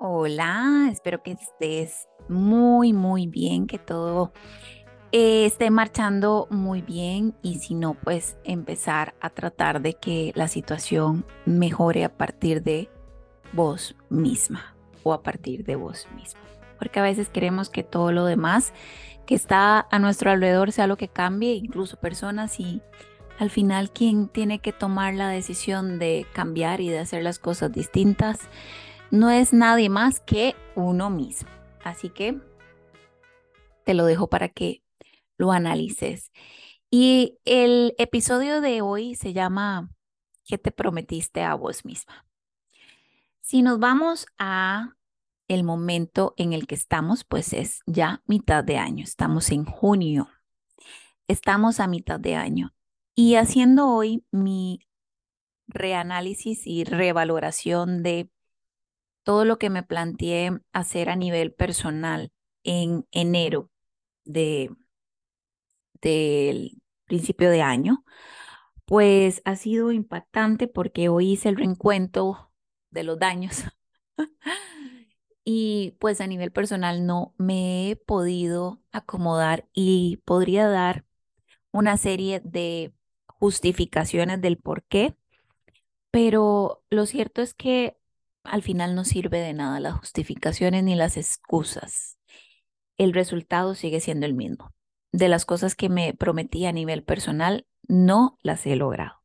Hola, espero que estés muy, muy bien, que todo esté marchando muy bien y si no, pues empezar a tratar de que la situación mejore a partir de vos misma o a partir de vos mismo. Porque a veces queremos que todo lo demás que está a nuestro alrededor sea lo que cambie, incluso personas y al final quien tiene que tomar la decisión de cambiar y de hacer las cosas distintas no es nadie más que uno mismo. Así que te lo dejo para que lo analices. Y el episodio de hoy se llama ¿Qué te prometiste a vos misma? Si nos vamos a el momento en el que estamos, pues es ya mitad de año. Estamos en junio. Estamos a mitad de año. Y haciendo hoy mi reanálisis y revaloración de todo lo que me planteé hacer a nivel personal en enero de, del principio de año, pues ha sido impactante porque hoy hice el reencuentro de los daños. y pues a nivel personal no me he podido acomodar y podría dar una serie de justificaciones del por qué, pero lo cierto es que al final no sirve de nada las justificaciones ni las excusas. El resultado sigue siendo el mismo. De las cosas que me prometí a nivel personal, no las he logrado.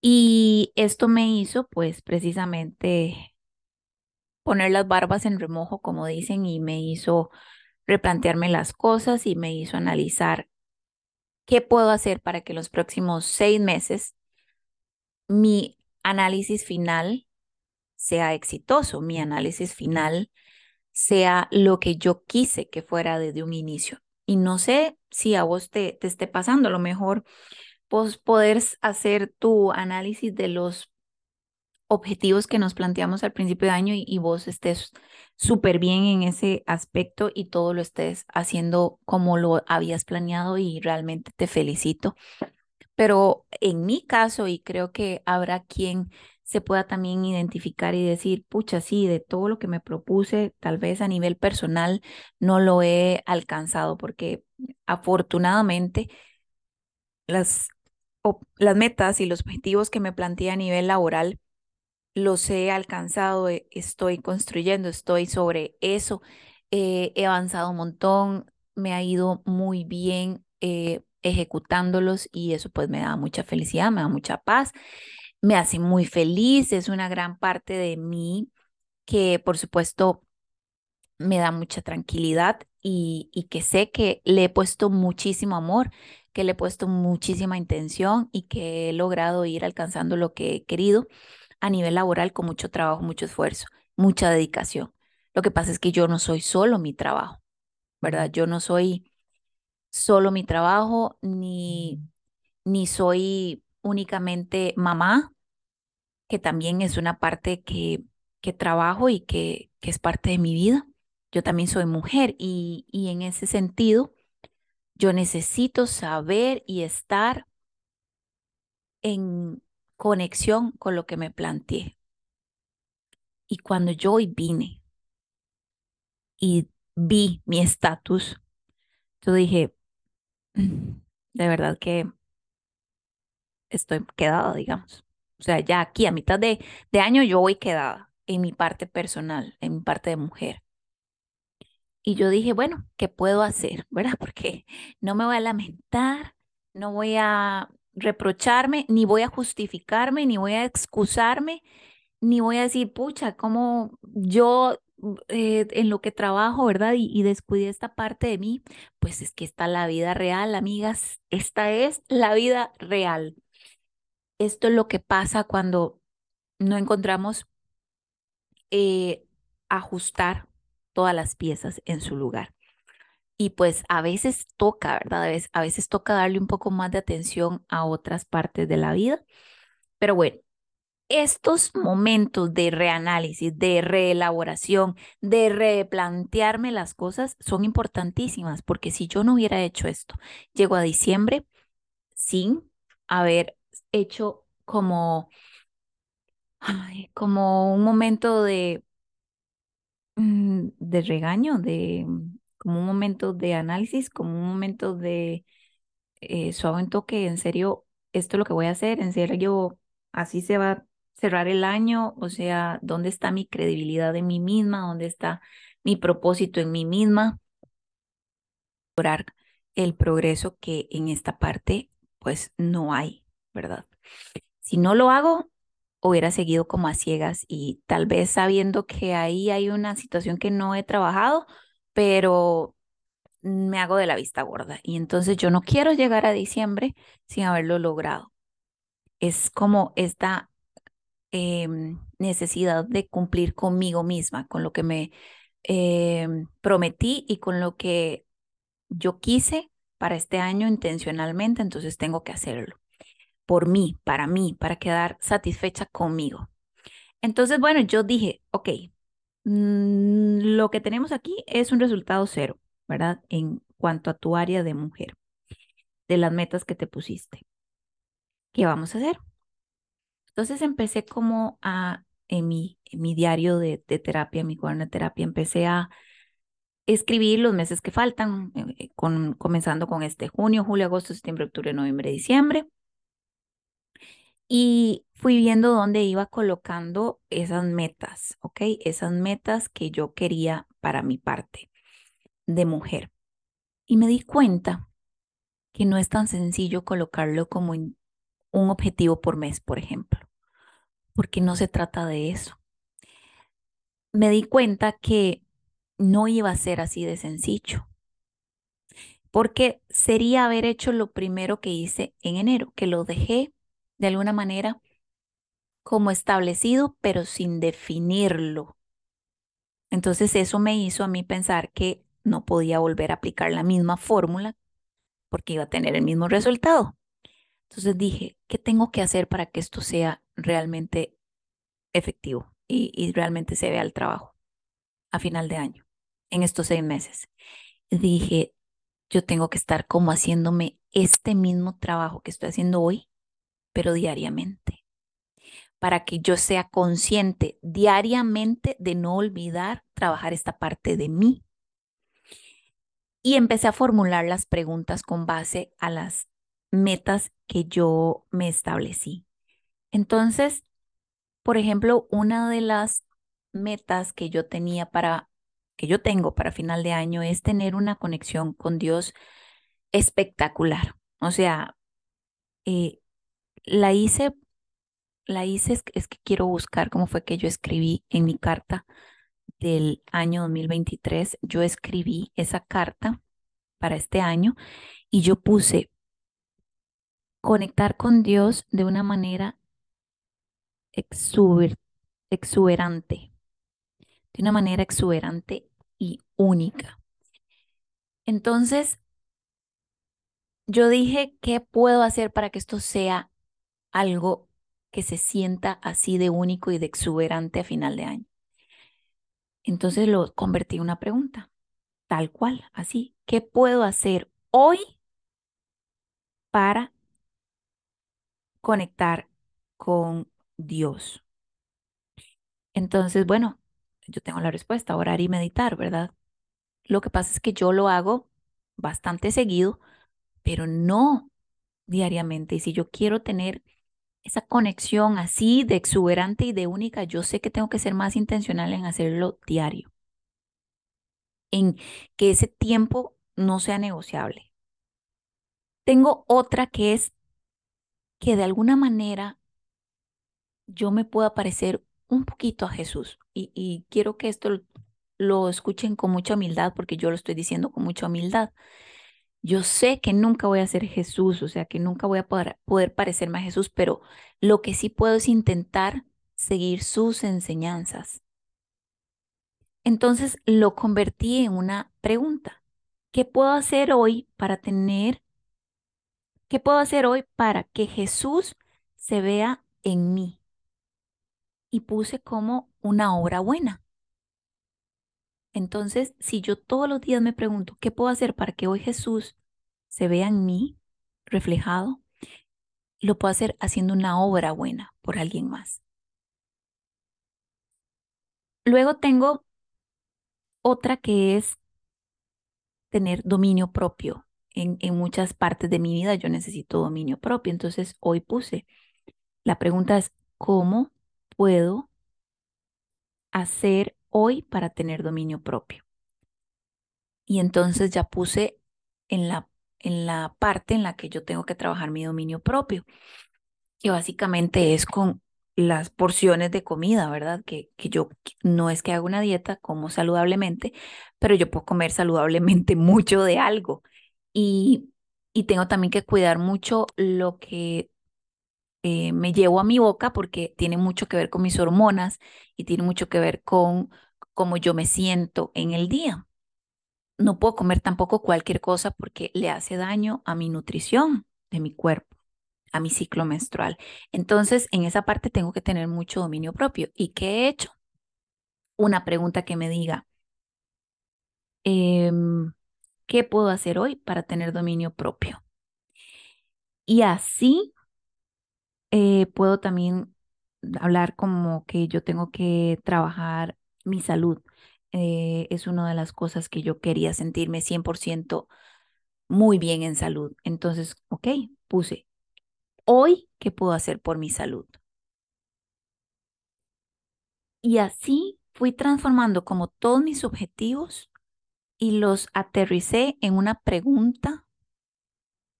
Y esto me hizo, pues, precisamente poner las barbas en remojo, como dicen, y me hizo replantearme las cosas y me hizo analizar qué puedo hacer para que los próximos seis meses mi análisis final sea exitoso, mi análisis final sea lo que yo quise que fuera desde un inicio. Y no sé si a vos te, te esté pasando, a lo mejor vos poder hacer tu análisis de los objetivos que nos planteamos al principio de año y, y vos estés súper bien en ese aspecto y todo lo estés haciendo como lo habías planeado y realmente te felicito. Pero en mi caso, y creo que habrá quien se pueda también identificar y decir, pucha, sí, de todo lo que me propuse, tal vez a nivel personal no lo he alcanzado, porque afortunadamente las, las metas y los objetivos que me planteé a nivel laboral los he alcanzado, eh, estoy construyendo, estoy sobre eso, eh, he avanzado un montón, me ha ido muy bien eh, ejecutándolos y eso pues me da mucha felicidad, me da mucha paz me hace muy feliz, es una gran parte de mí que por supuesto me da mucha tranquilidad y, y, que sé que le he puesto muchísimo amor, que le he puesto muchísima intención y que he logrado ir alcanzando lo que he querido a nivel laboral con mucho trabajo, mucho esfuerzo, mucha dedicación. Lo que pasa es que yo no soy solo mi trabajo, ¿verdad? Yo no soy solo mi trabajo, ni, ni soy únicamente mamá, que también es una parte que, que trabajo y que, que es parte de mi vida. Yo también soy mujer y, y en ese sentido yo necesito saber y estar en conexión con lo que me planteé. Y cuando yo hoy vine y vi mi estatus, yo dije, mm, de verdad que estoy quedada, digamos. O sea, ya aquí a mitad de, de año yo voy quedada en mi parte personal, en mi parte de mujer. Y yo dije, bueno, ¿qué puedo hacer? ¿Verdad? Porque no me voy a lamentar, no voy a reprocharme, ni voy a justificarme, ni voy a excusarme, ni voy a decir, pucha, como yo eh, en lo que trabajo, ¿verdad? Y, y descuidé esta parte de mí, pues es que está la vida real, amigas, esta es la vida real. Esto es lo que pasa cuando no encontramos eh, ajustar todas las piezas en su lugar. Y pues a veces toca, ¿verdad? A veces, a veces toca darle un poco más de atención a otras partes de la vida. Pero bueno, estos momentos de reanálisis, de reelaboración, de replantearme las cosas son importantísimas porque si yo no hubiera hecho esto, llego a diciembre sin haber hecho como, como un momento de mm, de regaño, de mm, como un momento de análisis, como un momento de eh, suave en toque, en serio, esto es lo que voy a hacer, en serio, así se va a cerrar el año, o sea, ¿dónde está mi credibilidad en mí misma? ¿Dónde está mi propósito en mí misma? El progreso que en esta parte, pues no hay, ¿verdad? Si no lo hago, hubiera seguido como a ciegas y tal vez sabiendo que ahí hay una situación que no he trabajado, pero me hago de la vista gorda. Y entonces yo no quiero llegar a diciembre sin haberlo logrado. Es como esta em, necesidad de cumplir conmigo misma, con lo que me em, prometí y con lo que yo quise para este año intencionalmente, entonces tengo que hacerlo por mí, para mí, para quedar satisfecha conmigo. Entonces, bueno, yo dije, ok, mm, lo que tenemos aquí es un resultado cero, ¿verdad? En cuanto a tu área de mujer, de las metas que te pusiste. ¿Qué vamos a hacer? Entonces empecé como a, en mi, mi diario de, terapia, mi cuaderno de terapia, empecé a escribir los meses que faltan, eh, con, comenzando con este junio, julio, agosto, septiembre, octubre, noviembre, diciembre. Y fui viendo dónde iba colocando esas metas, ¿ok? Esas metas que yo quería para mi parte de mujer. Y me di cuenta que no es tan sencillo colocarlo como un objetivo por mes, por ejemplo, porque no se trata de eso. Me di cuenta que no iba a ser así de sencillo, porque sería haber hecho lo primero que hice en enero, que lo dejé de alguna manera como establecido, pero sin definirlo. Entonces eso me hizo a mí pensar que no podía volver a aplicar la misma fórmula porque iba a tener el mismo resultado. Entonces dije, ¿qué tengo que hacer para que esto sea realmente efectivo y, y realmente se vea el trabajo a final de año, en estos seis meses? Dije, yo tengo que estar como haciéndome este mismo trabajo que estoy haciendo hoy, pero diariamente, para que yo sea consciente diariamente de no olvidar trabajar esta parte de mí. Y empecé a formular las preguntas con base a las metas que yo me establecí. Entonces, por ejemplo, una de las metas que yo tenía para, que yo tengo para final de año es tener una conexión con Dios espectacular. O sea, eh, la hice, la hice, es, que quiero buscar cómo fue que yo escribí en mi carta del año 2023. Yo escribí esa carta para este año y yo puse conectar con Dios de una manera exuber, exuberante, de una manera exuberante y única. Entonces, yo dije, ¿qué puedo hacer para que esto sea algo que se sienta así de único y de exuberante a final de año. Entonces lo convertí en una pregunta, tal cual, así. ¿Qué puedo hacer hoy para conectar con Dios? Entonces, bueno, yo tengo la respuesta, orar y meditar, ¿verdad? Lo que pasa es que yo lo hago bastante seguido, pero no diariamente. Y si yo quiero tener esa conexión así de exuberante y de única, yo sé que tengo que ser más intencional en hacerlo diario, en que ese tiempo no sea negociable. Tengo otra que es que de alguna manera yo me pueda parecer un poquito a Jesús. Y, quiero que esto lo escuchen con mucha humildad porque yo lo estoy diciendo con mucha humildad. Yo sé que nunca voy a ser Jesús, o sea, que nunca voy a poder, poder parecerme a Jesús, pero lo que sí puedo es intentar seguir sus enseñanzas. Entonces lo convertí en una pregunta. ¿Qué puedo hacer hoy para tener, qué puedo hacer hoy para que Jesús se vea en mí? Y puse como una obra buena. Entonces, si yo todos los días me pregunto, ¿qué puedo hacer para que hoy Jesús se vea en mí reflejado? Lo puedo hacer haciendo una obra buena por alguien más. Luego tengo otra que es tener dominio propio. En, muchas partes de mi vida yo necesito dominio propio. Entonces hoy puse, la pregunta es, ¿cómo puedo hacer hoy para tener dominio propio? Y entonces ya puse en la, en la parte en la que yo tengo que trabajar mi dominio propio, que básicamente es con las porciones de comida, ¿verdad? Que, que yo no es que haga una dieta, como saludablemente, pero yo puedo comer saludablemente mucho de algo. Y, y tengo también que cuidar mucho lo que eh, me llevo a mi boca porque tiene mucho que ver con mis hormonas y tiene mucho que ver con cómo yo me siento en el día. No puedo comer tampoco cualquier cosa porque le hace daño a mi nutrición de mi cuerpo a mi ciclo menstrual. Entonces, en esa parte tengo que tener mucho dominio propio. ¿Y qué he hecho? Una pregunta que me diga, em, ¿qué puedo hacer hoy para tener dominio propio? Y así eh, puedo también hablar como que yo tengo que trabajar mi salud. Eh, es una de las cosas que yo quería sentirme 100% muy bien en salud. Entonces, ok, puse hoy, ¿qué puedo hacer por mi salud? Y así fui transformando como todos mis objetivos y los aterricé en una pregunta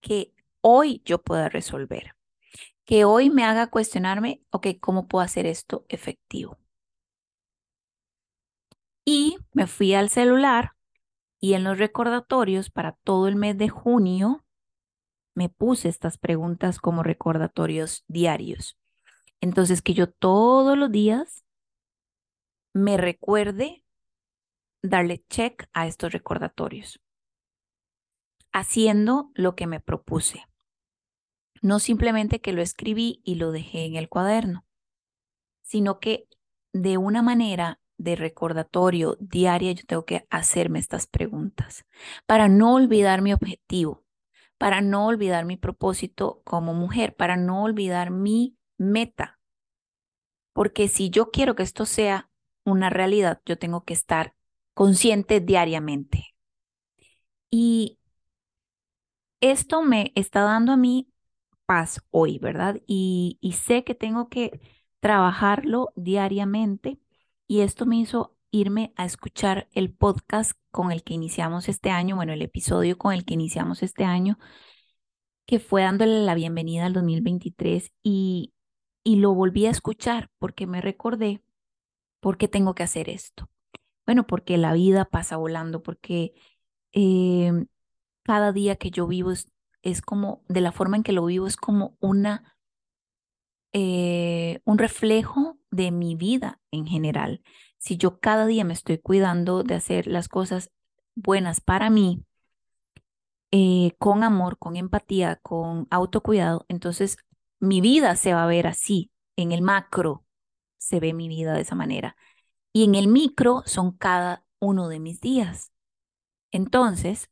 que hoy yo pueda resolver, que hoy me haga cuestionarme, ok, ¿cómo puedo hacer esto efectivo? Y me fui al celular y en los recordatorios para todo el mes de junio me puse estas preguntas como recordatorios diarios. Entonces, que yo todos los días me recuerde darle check a estos recordatorios, haciendo lo que me propuse. No simplemente que lo escribí y lo dejé en el cuaderno, sino que de una manera de recordatorio diaria yo tengo que hacerme estas preguntas para no olvidar mi objetivo, para no olvidar mi propósito como mujer, para no olvidar mi meta. Porque si yo quiero que esto sea una realidad, yo tengo que estar consciente diariamente. Y esto me está dando a mí paz hoy, ¿verdad? Y, y sé que tengo que trabajarlo diariamente y esto me hizo irme a escuchar el podcast con el que iniciamos este año, bueno, el episodio con el que iniciamos este año, que fue dándole la bienvenida al 2023 y, y lo volví a escuchar porque me recordé por qué tengo que hacer esto. Bueno, porque la vida pasa volando, porque em, cada día que yo vivo es, es, como, de la forma en que lo vivo, es como una, eh, un reflejo de mi vida en general si yo cada día me estoy cuidando de hacer las cosas buenas para mí, eh, con amor, con empatía, con autocuidado, entonces mi vida se va a ver así. En el macro se ve mi vida de esa manera. Y en el micro son cada uno de mis días. Entonces,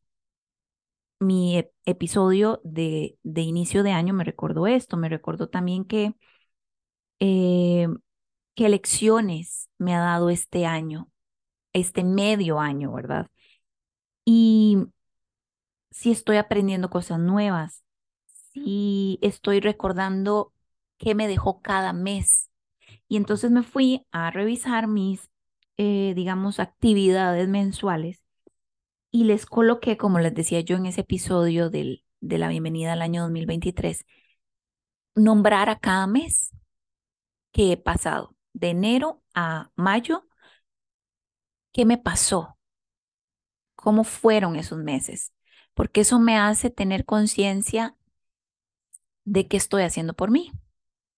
mi episodio de, de, inicio de año me recordó esto, me recordó también que eh, qué lecciones me ha dado este año, este medio año, ¿verdad? Y si estoy aprendiendo cosas nuevas, si estoy recordando qué me dejó cada mes. Y entonces me fui a revisar mis, eh, digamos, actividades mensuales y les coloqué, como les decía yo en ese episodio del, de la bienvenida al año 2023, nombrar a cada mes que he pasado de enero a mayo, ¿qué me pasó? ¿Cómo fueron esos meses? Porque eso me hace tener conciencia de qué estoy haciendo por mí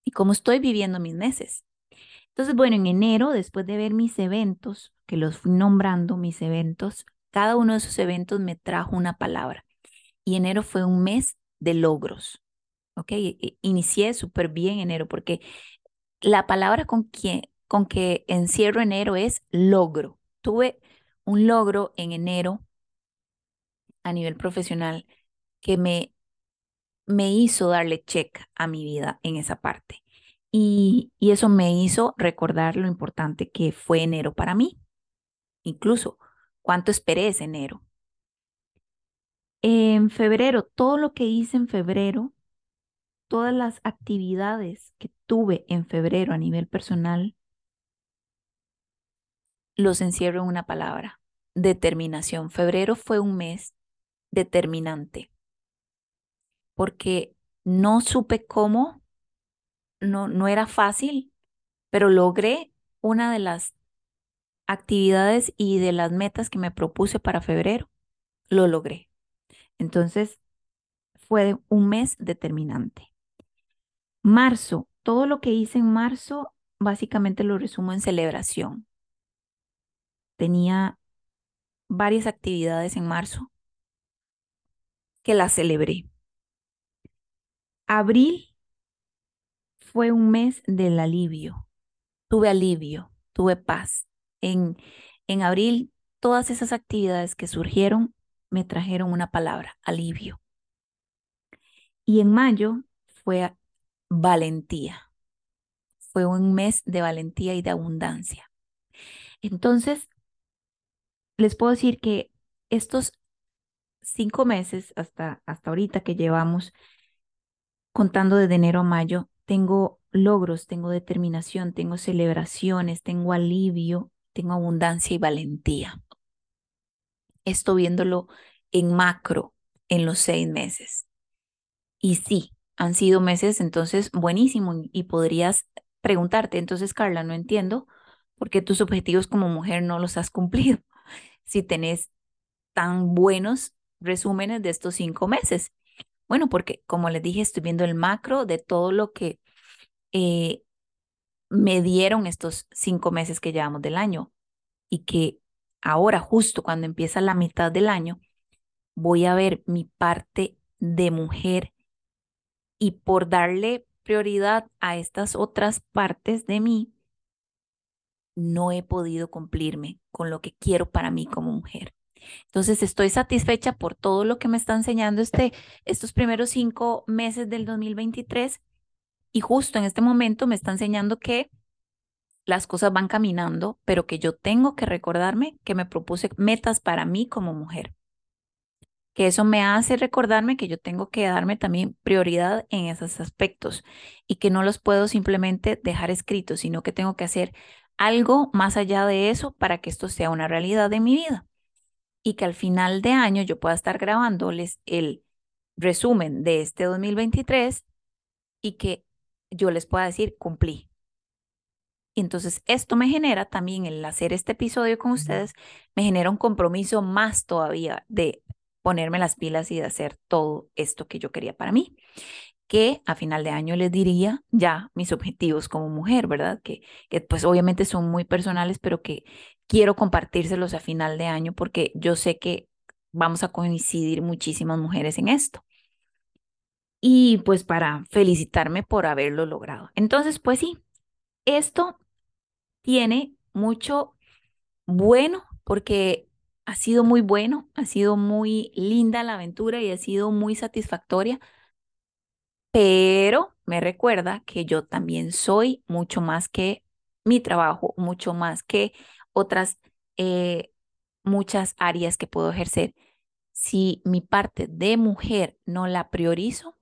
y cómo estoy viviendo mis meses. Entonces, bueno, en enero, después de ver mis eventos, que los fui nombrando mis eventos, cada uno de esos eventos me trajo una palabra. Y enero fue un mes de logros. ¿Ok? Inicié súper bien enero porque la palabra con, con que encierro enero es logro. Tuve un logro en enero a nivel profesional que me, me hizo darle check a mi vida en esa parte. Y, y eso me hizo recordar lo importante que fue enero para mí. Incluso cuánto esperé ese enero. En febrero, todo lo que hice en febrero, todas las actividades que tuve en febrero a nivel personal, los encierro en una palabra, determinación. Febrero fue un mes determinante porque no supe cómo, no, no era fácil, pero logré una de las actividades y de las metas que me propuse para febrero, lo logré. Entonces, fue un mes determinante. Marzo, todo lo que hice en marzo, básicamente lo resumo en celebración. Tenía varias actividades en marzo que las celebré. Abril fue un mes del alivio. Tuve alivio, tuve paz. En, en abril, todas esas actividades que surgieron me trajeron una palabra, alivio. Y en mayo fue valentía. Fue un mes de valentía y de abundancia. Entonces, les puedo decir que estos cinco meses hasta, hasta ahorita que llevamos contando desde enero a mayo, tengo logros, tengo determinación, tengo celebraciones, tengo alivio, tengo abundancia y valentía. Esto viéndolo en macro en los seis meses. Y sí, han sido meses entonces buenísimo y podrías preguntarte, entonces Carla, no entiendo por qué tus objetivos como mujer no los has cumplido si tenés tan buenos resúmenes de estos cinco meses. Bueno, porque como les dije, estoy viendo el macro de todo lo que eh, me dieron estos cinco meses que llevamos del año y que ahora, justo cuando empieza la mitad del año, voy a ver mi parte de mujer y por darle prioridad a estas otras partes de mí, no he podido cumplirme con lo que quiero para mí como mujer. Entonces estoy satisfecha por todo lo que me está enseñando este, estos primeros cinco meses del 2023 y justo en este momento me está enseñando que las cosas van caminando, pero que yo tengo que recordarme que me propuse metas para mí como mujer. Que eso me hace recordarme que yo tengo que darme también prioridad en esos aspectos y que no los puedo simplemente dejar escritos, sino que tengo que hacer algo más allá de eso para que esto sea una realidad de mi vida y que al final de año yo pueda estar grabándoles el resumen de este 2023 y que yo les pueda decir cumplí. Y entonces esto me genera también el hacer este episodio con ustedes, me genera un compromiso más todavía de ponerme las pilas y de hacer todo esto que yo quería para mí que a final de año les diría ya mis objetivos como mujer, ¿verdad? Que, que pues obviamente son muy personales, pero que quiero compartírselos a final de año porque yo sé que vamos a coincidir muchísimas mujeres en esto. Y pues para felicitarme por haberlo logrado. Entonces, pues sí, esto tiene mucho bueno porque ha sido muy bueno, ha sido muy linda la aventura y ha sido muy satisfactoria pero me recuerda que yo también soy mucho más que mi trabajo, mucho más que otras eh, muchas áreas que puedo ejercer. Si mi parte de mujer no la priorizo,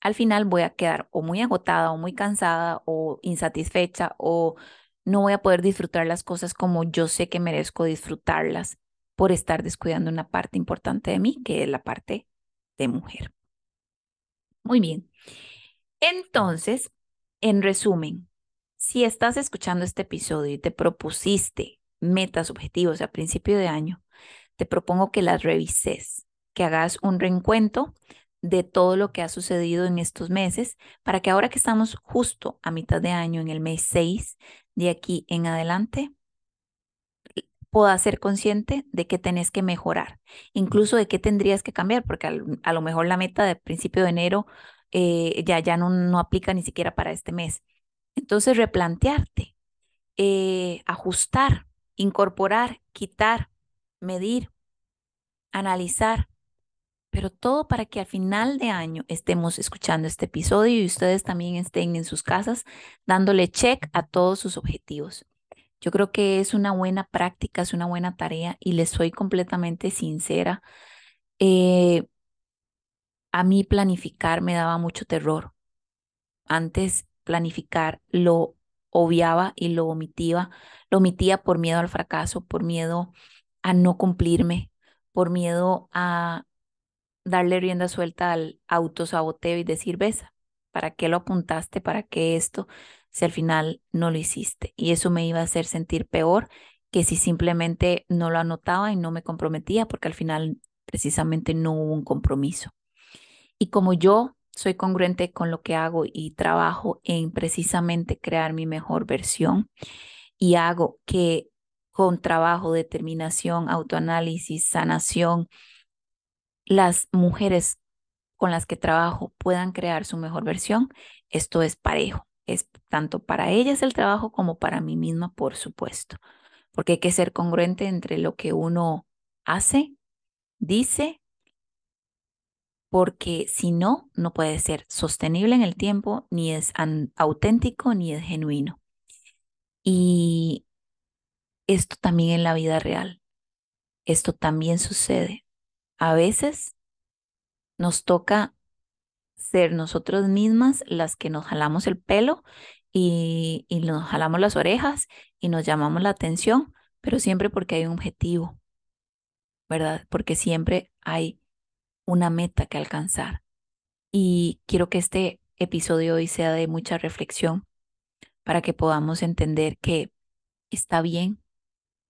al final voy a quedar o muy agotada o muy cansada o insatisfecha o no voy a poder disfrutar las cosas como yo sé que merezco disfrutarlas por estar descuidando una parte importante de mí, que es la parte de mujer. Muy bien. Entonces, en resumen, si estás escuchando este episodio y te propusiste metas, objetivos a principio de año, te propongo que las revises, que hagas un reencuentro de todo lo que ha sucedido en estos meses para que ahora que estamos justo a mitad de año, en el mes 6, de aquí en adelante, puedas ser consciente de qué tenés que mejorar, incluso de qué tendrías que cambiar, porque a, lo mejor la meta de principio de enero eh, ya, ya no, no aplica ni siquiera para este mes. Entonces, replantearte, eh, ajustar, incorporar, quitar, medir, analizar, pero todo para que al final de año estemos escuchando este episodio y ustedes también estén en sus casas dándole check a todos sus objetivos. Yo creo que es una buena práctica, es una buena tarea y les soy completamente sincera. Eh, a mí planificar me daba mucho terror. Antes planificar lo obviaba y lo omitía, lo omitía por miedo al fracaso, por miedo a no cumplirme, por miedo a darle rienda suelta al autosaboteo y decir, ves, ¿para qué lo apuntaste? ¿Para qué esto? Si al final no lo hiciste. Y eso me iba a hacer sentir peor que si simplemente no lo anotaba y no me comprometía, porque al final precisamente no hubo un compromiso. Y como yo soy congruente con lo que hago y trabajo en precisamente crear mi mejor versión y hago que con trabajo, determinación, autoanálisis, sanación, las mujeres con las que trabajo puedan crear su mejor versión, esto es parejo. Es tanto para ellas el trabajo como para mí misma, por supuesto. Porque hay que ser congruente entre lo que uno hace, dice porque si no, no puede ser sostenible en el tiempo, ni es auténtico, ni es genuino. Y esto también en la vida real, esto también sucede. A veces nos toca ser nosotros mismas las que nos jalamos el pelo y, y nos jalamos las orejas y nos llamamos la atención, pero siempre porque hay un objetivo, ¿verdad? Porque siempre hay una meta que alcanzar. Y quiero que este episodio hoy sea de mucha reflexión para que podamos entender que está bien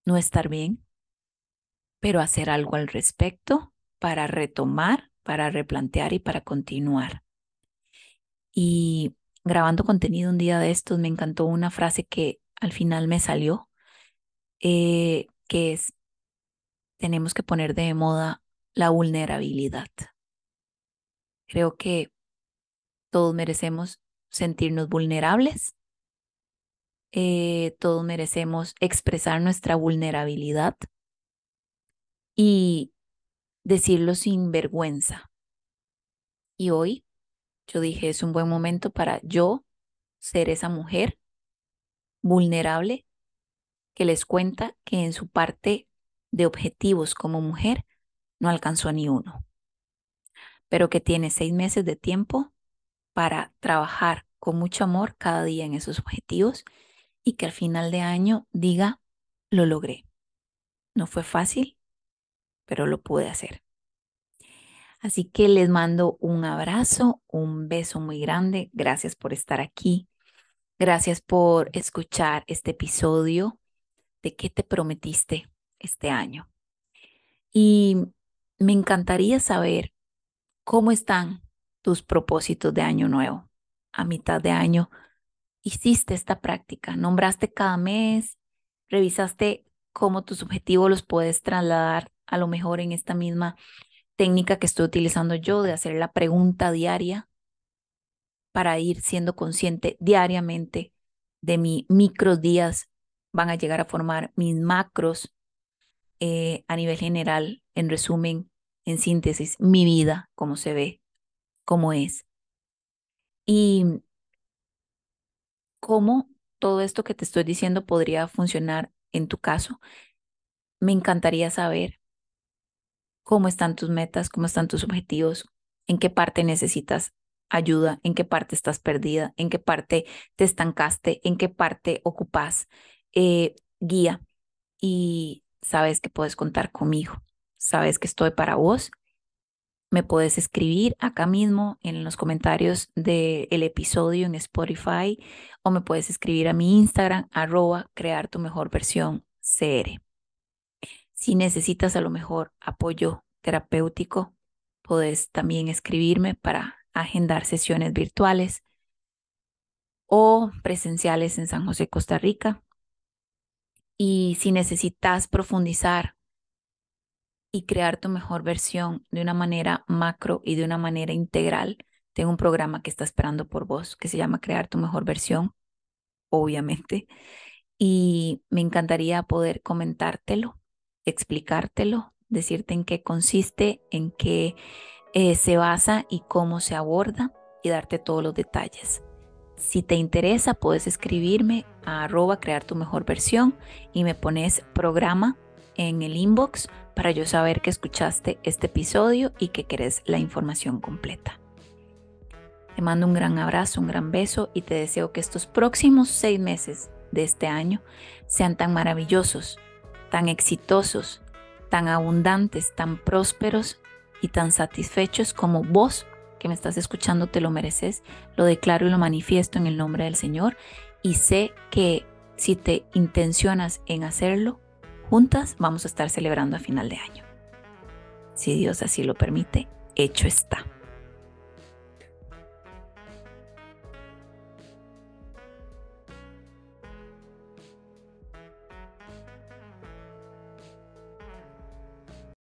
no estar bien, pero hacer algo al respecto para retomar, para replantear y para continuar. Y grabando contenido un día de estos me encantó una frase que al final me salió, eh, que es, tenemos que poner de moda la vulnerabilidad. Creo que todos merecemos sentirnos vulnerables, eh, todos merecemos expresar nuestra vulnerabilidad y decirlo sin vergüenza. Y hoy yo dije, es un buen momento para yo ser esa mujer vulnerable que les cuenta que en su parte de objetivos como mujer no alcanzó ni uno, pero que tiene seis meses de tiempo para trabajar con mucho amor cada día en esos objetivos y que al final de año diga, lo logré. No fue fácil, pero lo pude hacer. Así que les mando un abrazo, un beso muy grande. Gracias por estar aquí. Gracias por escuchar este episodio de qué te prometiste este año. Y me encantaría saber cómo están tus propósitos de año nuevo. A mitad de año hiciste esta práctica, nombraste cada mes, revisaste cómo tus objetivos los puedes trasladar a lo mejor en esta misma técnica que estoy utilizando yo de hacer la pregunta diaria para ir siendo consciente diariamente de mis micros días van a llegar a formar mis macros eh, a nivel general, en resumen, en síntesis, mi vida, como se ve, cómo es. Y cómo todo esto que te estoy diciendo podría funcionar en tu caso. Me encantaría saber cómo están tus metas, cómo están tus objetivos, en qué parte necesitas ayuda, en qué parte estás perdida, en qué parte te estancaste, en qué parte ocupas eh, guía. Y sabes que puedes contar conmigo sabes que estoy para vos. Me puedes escribir acá mismo en los comentarios del episodio en Spotify o me puedes escribir a mi Instagram, arroba crear tu mejor versión CR. Si necesitas a lo mejor apoyo terapéutico, puedes también escribirme para agendar sesiones virtuales o presenciales en San José, Costa Rica. Y si necesitas profundizar y crear tu mejor versión de una manera macro y de una manera integral, tengo un programa que está esperando por vos que se llama Crear tu mejor versión, obviamente. Y me encantaría poder comentártelo, explicártelo, decirte en qué consiste, en qué eh, se basa y cómo se aborda y darte todos los detalles. Si te interesa, puedes escribirme a arroba crear tu mejor versión y me pones programa en el inbox para yo saber que escuchaste este episodio y que querés la información completa. Te mando un gran abrazo, un gran beso y te deseo que estos próximos seis meses de este año sean tan maravillosos, tan exitosos, tan abundantes, tan prósperos y tan satisfechos como vos que me estás escuchando te lo mereces. Lo declaro y lo manifiesto en el nombre del Señor y sé que si te intencionas en hacerlo, juntas vamos a estar celebrando a final de año. Si Dios así lo permite, hecho está.